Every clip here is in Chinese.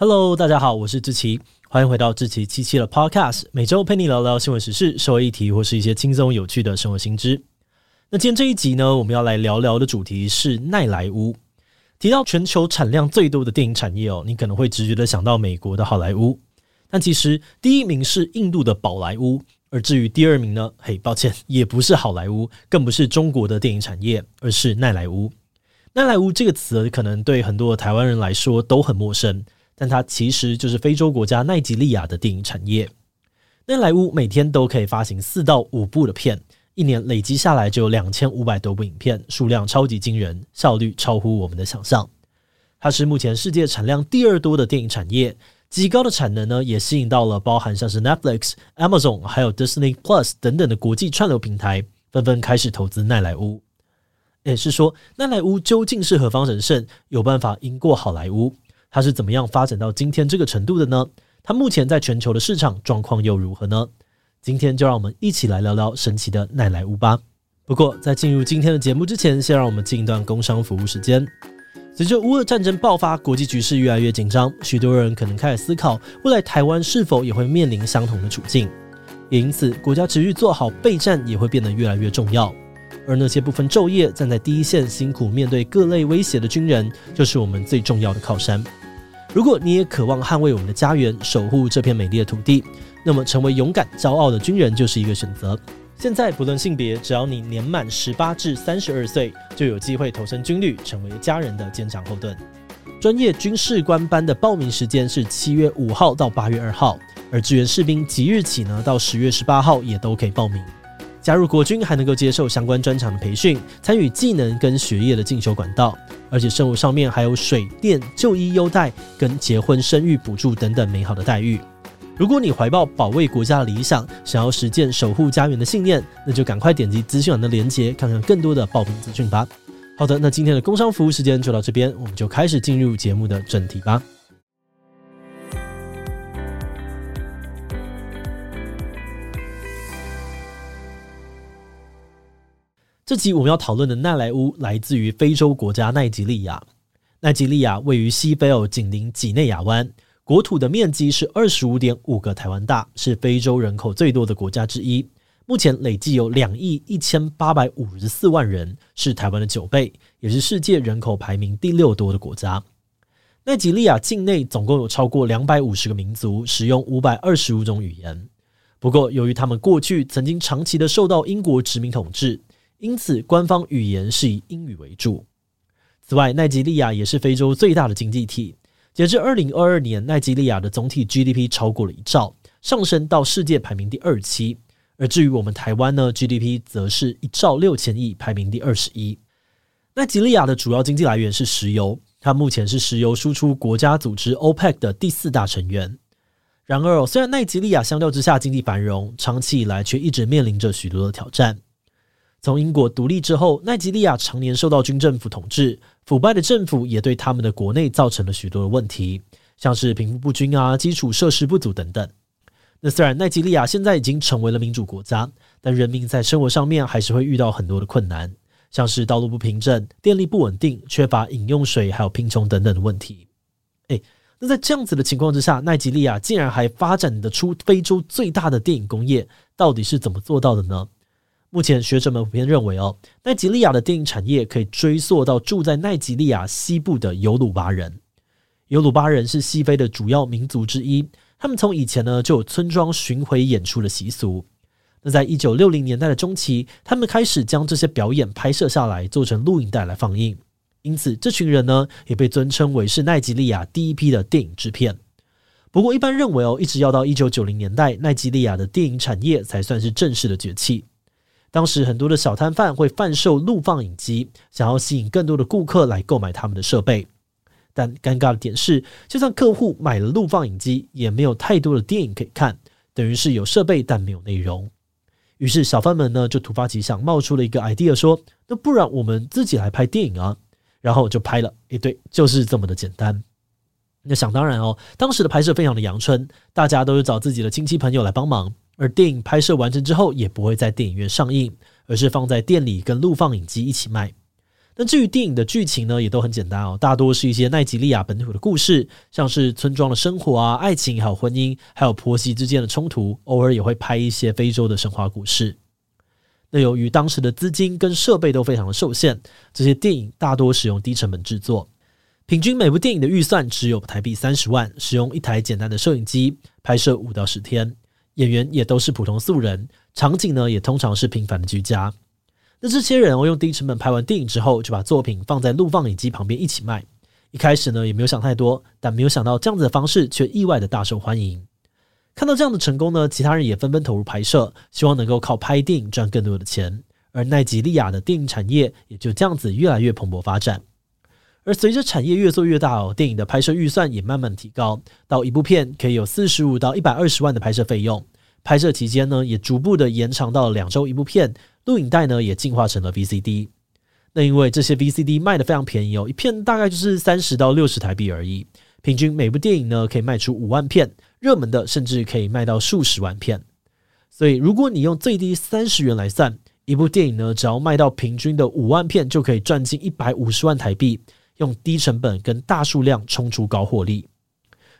Hello，大家好，我是志奇，欢迎回到志奇七七的 Podcast，每周陪你聊聊新闻时事、社会议题或是一些轻松有趣的生活新知。那今天这一集呢，我们要来聊聊的主题是奈莱乌。提到全球产量最多的电影产业哦，你可能会直觉的想到美国的好莱坞，但其实第一名是印度的宝莱坞，而至于第二名呢，嘿，抱歉，也不是好莱坞，更不是中国的电影产业，而是奈莱乌。奈莱乌这个词可能对很多台湾人来说都很陌生。但它其实就是非洲国家奈及利亚的电影产业。奈莱乌每天都可以发行四到五部的片，一年累积下来就有两千五百多部影片，数量超级惊人，效率超乎我们的想象。它是目前世界产量第二多的电影产业，极高的产能呢，也吸引到了包含像是 Netflix、Amazon 还有 Disney Plus 等等的国际串流平台，纷纷开始投资奈莱乌。也是说，奈莱乌究竟是何方神圣，有办法赢过好莱坞？它是怎么样发展到今天这个程度的呢？它目前在全球的市场状况又如何呢？今天就让我们一起来聊聊神奇的奈莱乌吧。不过在进入今天的节目之前，先让我们进一段工商服务时间。随着乌俄战争爆发，国际局势越来越紧张，许多人可能开始思考，未来台湾是否也会面临相同的处境。也因此，国家持续做好备战也会变得越来越重要。而那些不分昼夜站在第一线、辛苦面对各类威胁的军人，就是我们最重要的靠山。如果你也渴望捍卫我们的家园，守护这片美丽的土地，那么成为勇敢、骄傲的军人就是一个选择。现在不论性别，只要你年满十八至三十二岁，就有机会投身军旅，成为家人的坚强后盾。专业军事官班的报名时间是七月五号到八月二号，而志愿士兵即日起呢，到十月十八号也都可以报名。加入国军还能够接受相关专长的培训，参与技能跟学业的进修管道，而且生活上面还有水电、就医优待跟结婚生育补助等等美好的待遇。如果你怀抱保卫国家的理想，想要实践守护家园的信念，那就赶快点击资讯栏的链接，看看更多的报名资讯吧。好的，那今天的工商服务时间就到这边，我们就开始进入节目的正题吧。这集我们要讨论的奈莱乌来自于非洲国家奈及利亚。奈及利亚位于西非欧，紧邻几内亚湾，国土的面积是二十五点五个台湾大，是非洲人口最多的国家之一。目前累计有两亿一千八百五十四万人，是台湾的九倍，也是世界人口排名第六多的国家。奈及利亚境内总共有超过两百五十个民族，使用五百二十五种语言。不过，由于他们过去曾经长期的受到英国殖民统治。因此，官方语言是以英语为主。此外，奈及利亚也是非洲最大的经济体。截至二零二二年，奈及利亚的总体 GDP 超过了一兆，上升到世界排名第二七。而至于我们台湾呢，GDP 则是一兆六千亿，排名第二十一。奈及利亚的主要经济来源是石油，它目前是石油输出国家组织 OPEC 的第四大成员。然而，虽然奈及利亚相较之下经济繁荣，长期以来却一直面临着许多的挑战。从英国独立之后，奈及利亚常年受到军政府统治，腐败的政府也对他们的国内造成了许多的问题，像是贫富不均啊、基础设施不足等等。那虽然奈及利亚现在已经成为了民主国家，但人民在生活上面还是会遇到很多的困难，像是道路不平整、电力不稳定、缺乏饮用水，还有贫穷等等的问题。诶，那在这样子的情况之下，奈及利亚竟然还发展得出非洲最大的电影工业，到底是怎么做到的呢？目前学者们普遍认为，哦，奈及利亚的电影产业可以追溯到住在奈及利亚西部的尤鲁巴人。尤鲁巴人是西非的主要民族之一，他们从以前呢就有村庄巡回演出的习俗。那在一九六零年代的中期，他们开始将这些表演拍摄下来，做成录影带来放映。因此，这群人呢也被尊称为是奈及利亚第一批的电影制片。不过，一般认为哦，一直要到一九九零年代，奈及利亚的电影产业才算是正式的崛起。当时很多的小摊贩会贩售录放影机，想要吸引更多的顾客来购买他们的设备。但尴尬的点是，就算客户买了录放影机，也没有太多的电影可以看，等于是有设备但没有内容。于是小贩们呢就突发奇想，冒出了一个 idea，说：“那不然我们自己来拍电影啊？”然后就拍了。诶，对，就是这么的简单。那想当然哦，当时的拍摄非常的阳春，大家都是找自己的亲戚朋友来帮忙。而电影拍摄完成之后，也不会在电影院上映，而是放在店里跟录放影机一起卖。那至于电影的剧情呢，也都很简单哦，大多是一些奈及利亚本土的故事，像是村庄的生活啊、爱情、还有婚姻，还有婆媳之间的冲突，偶尔也会拍一些非洲的神话故事。那由于当时的资金跟设备都非常的受限，这些电影大多使用低成本制作，平均每部电影的预算只有台币三十万，使用一台简单的摄影机拍摄五到十天，演员也都是普通素人，场景呢也通常是平凡的居家。那这些人哦，用低成本拍完电影之后，就把作品放在录放影机旁边一起卖。一开始呢，也没有想太多，但没有想到这样子的方式却意外的大受欢迎。看到这样的成功呢，其他人也纷纷投入拍摄，希望能够靠拍电影赚更多的钱。而奈及利亚的电影产业也就这样子越来越蓬勃发展。而随着产业越做越大哦，电影的拍摄预算也慢慢提高，到一部片可以有四十五到一百二十万的拍摄费用。拍摄期间呢，也逐步的延长到两周一部片。录影带呢也进化成了 VCD，那因为这些 VCD 卖得非常便宜哦，一片大概就是三十到六十台币而已，平均每部电影呢可以卖出五万片，热门的甚至可以卖到数十万片。所以如果你用最低三十元来算，一部电影呢只要卖到平均的五万片，就可以赚进一百五十万台币，用低成本跟大数量冲出高获利。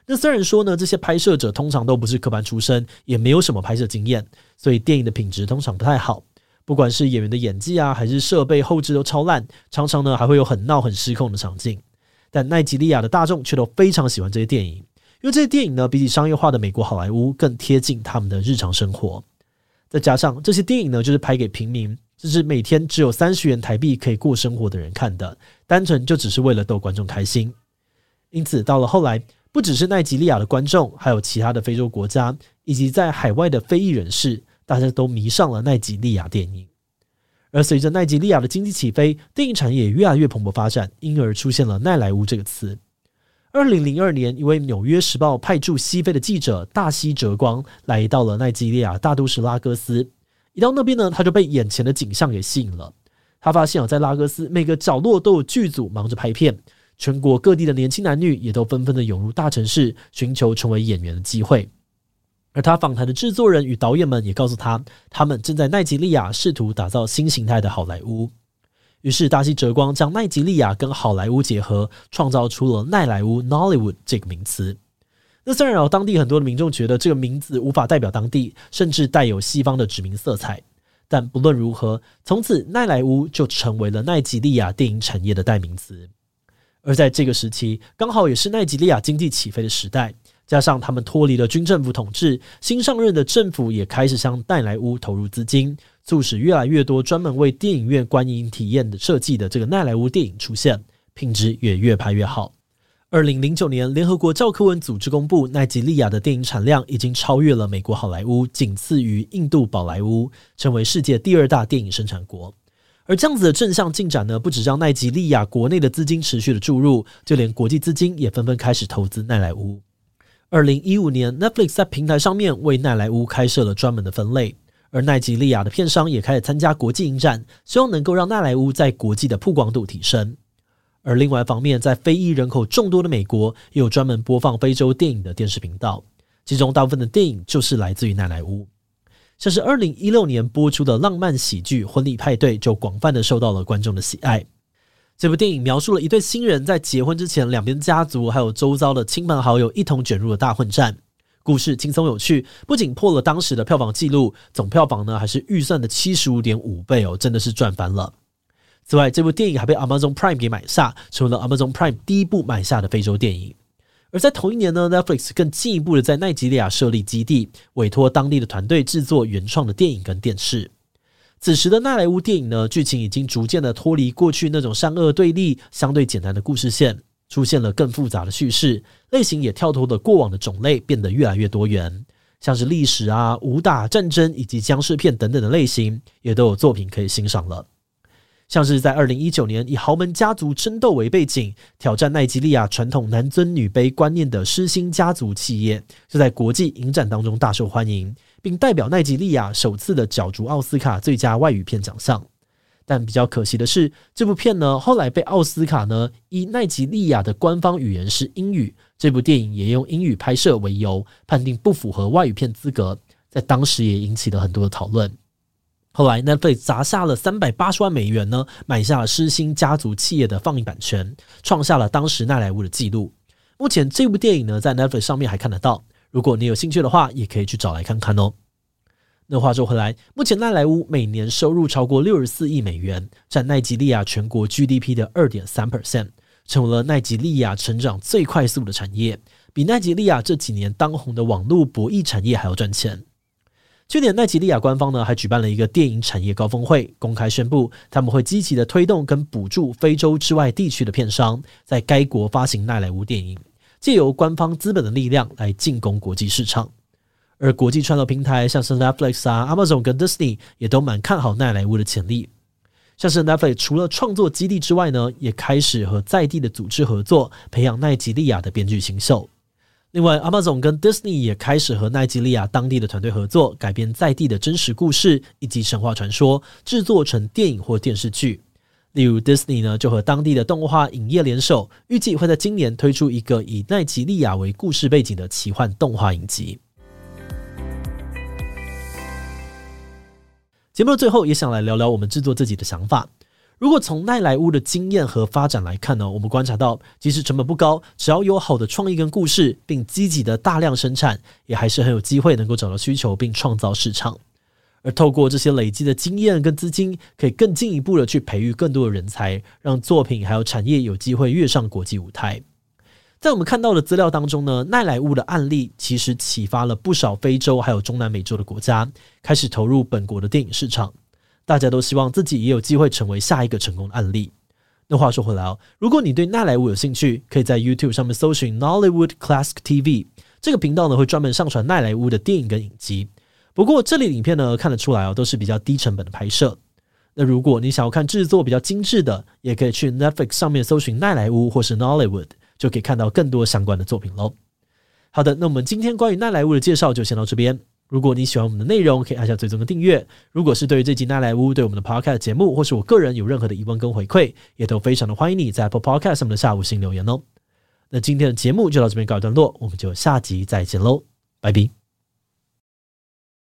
那虽然说呢，这些拍摄者通常都不是科班出身，也没有什么拍摄经验，所以电影的品质通常不太好。不管是演员的演技啊，还是设备后置都超烂，常常呢还会有很闹、很失控的场景。但奈及利亚的大众却都非常喜欢这些电影，因为这些电影呢比起商业化的美国好莱坞更贴近他们的日常生活。再加上这些电影呢，就是拍给平民，这是每天只有三十元台币可以过生活的人看的，单纯就只是为了逗观众开心。因此，到了后来，不只是奈及利亚的观众，还有其他的非洲国家，以及在海外的非裔人士。大家都迷上了奈及利亚电影，而随着奈及利亚的经济起飞，电影产业越来越蓬勃发展，因而出现了奈莱乌这个词。二零零二年，一位《纽约时报》派驻西非的记者大西哲光来到了奈及利亚大都市拉各斯，一到那边呢，他就被眼前的景象给吸引了。他发现啊，在拉各斯每个角落都有剧组忙着拍片，全国各地的年轻男女也都纷纷的涌入大城市，寻求成为演员的机会。而他访谈的制作人与导演们也告诉他，他们正在奈及利亚试图打造新形态的好莱坞。于是大西哲光将奈及利亚跟好莱坞结合，创造出了奈莱乌 （Nollywood） 这个名词。那虽然当地很多的民众觉得这个名字无法代表当地，甚至带有西方的殖民色彩，但不论如何，从此奈莱乌就成为了奈及利亚电影产业的代名词。而在这个时期，刚好也是奈及利亚经济起飞的时代。加上他们脱离了军政府统治，新上任的政府也开始向奈莱乌投入资金，促使越来越多专门为电影院观影体验的设计的这个奈莱乌电影出现，品质也越拍越好。二零零九年，联合国教科文组织公布，奈及利亚的电影产量已经超越了美国好莱坞，仅次于印度宝莱坞，成为世界第二大电影生产国。而这样子的正向进展呢，不只让奈及利亚国内的资金持续的注入，就连国际资金也纷纷开始投资奈莱乌。二零一五年，Netflix 在平台上面为奈莱乌开设了专门的分类，而奈及利亚的片商也开始参加国际影展，希望能够让奈莱乌在国际的曝光度提升。而另外一方面，在非裔人口众多的美国，也有专门播放非洲电影的电视频道，其中大部分的电影就是来自于奈莱乌，像是二零一六年播出的浪漫喜剧《婚礼派对》，就广泛的受到了观众的喜爱。这部电影描述了一对新人在结婚之前，两边家族还有周遭的亲朋好友一同卷入了大混战。故事轻松有趣，不仅破了当时的票房纪录，总票房呢还是预算的七十五点五倍哦，真的是赚翻了。此外，这部电影还被 Amazon Prime 给买下，成为了 Amazon Prime 第一部买下的非洲电影。而在同一年呢，Netflix 更进一步的在奈及利亚设立基地，委托当地的团队制作原创的电影跟电视。此时的奈莱乌电影呢，剧情已经逐渐的脱离过去那种善恶对立、相对简单的故事线，出现了更复杂的叙事类型，也跳脱了过往的种类，变得越来越多元。像是历史啊、武打、战争以及僵尸片等等的类型，也都有作品可以欣赏了。像是在二零一九年，以豪门家族争斗为背景，挑战奈及利亚传统男尊女卑观念的狮心家族企业，就在国际影展当中大受欢迎。并代表奈及利亚首次的角逐奥斯卡最佳外语片奖项，但比较可惜的是，这部片呢后来被奥斯卡呢以奈及利亚的官方语言是英语，这部电影也用英语拍摄为由，判定不符合外语片资格，在当时也引起了很多的讨论。后来 Netflix 砸下了三百八十万美元呢，买下了狮星家族企业的放映版权，创下了当时奈莱乌的纪录。目前这部电影呢，在 Netflix 上面还看得到，如果你有兴趣的话，也可以去找来看看哦。那话说回来，目前奈莱乌每年收入超过六十四亿美元，占奈及利亚全国 GDP 的二点三 percent，成为了奈及利亚成长最快速的产业，比奈及利亚这几年当红的网络博弈产业还要赚钱。去年奈及利亚官方呢还举办了一个电影产业高峰会，公开宣布他们会积极的推动跟补助非洲之外地区的片商在该国发行奈莱乌电影，借由官方资本的力量来进攻国际市场。而国际串流平台像是 Netflix 啊、Amazon 跟 Disney 也都蛮看好奈莱坞的潜力。像是 Netflix 除了创作基地之外呢，也开始和在地的组织合作，培养奈及利亚的编剧新秀。另外，Amazon 跟 Disney 也开始和奈及利亚当地的团队合作，改编在地的真实故事以及神话传说，制作成电影或电视剧。例如，Disney 呢就和当地的动画影业联手，预计会在今年推出一个以奈及利亚为故事背景的奇幻动画影集。节目的最后，也想来聊聊我们制作自己的想法。如果从奈莱乌的经验和发展来看呢，我们观察到，即使成本不高，只要有好的创意跟故事，并积极的大量生产，也还是很有机会能够找到需求并创造市场。而透过这些累积的经验跟资金，可以更进一步的去培育更多的人才，让作品还有产业有机会跃上国际舞台。在我们看到的资料当中呢，奈莱乌的案例其实启发了不少非洲还有中南美洲的国家，开始投入本国的电影市场。大家都希望自己也有机会成为下一个成功的案例。那话说回来哦，如果你对奈莱坞有兴趣，可以在 YouTube 上面搜寻 Nollywood Classic TV 这个频道呢，会专门上传奈莱坞的电影跟影集。不过这里影片呢，看得出来哦，都是比较低成本的拍摄。那如果你想要看制作比较精致的，也可以去 Netflix 上面搜寻奈莱坞或是 Nollywood，就可以看到更多相关的作品喽。好的，那我们今天关于奈莱坞的介绍就先到这边。如果你喜欢我们的内容，可以按下最终的订阅。如果是对于这集纳莱乌对我们的 Podcast 节目，或是我个人有任何的疑问跟回馈，也都非常的欢迎你在 Apple Podcast 上面的下午星留言哦。那今天的节目就到这边告一段落，我们就下集再见喽，拜拜。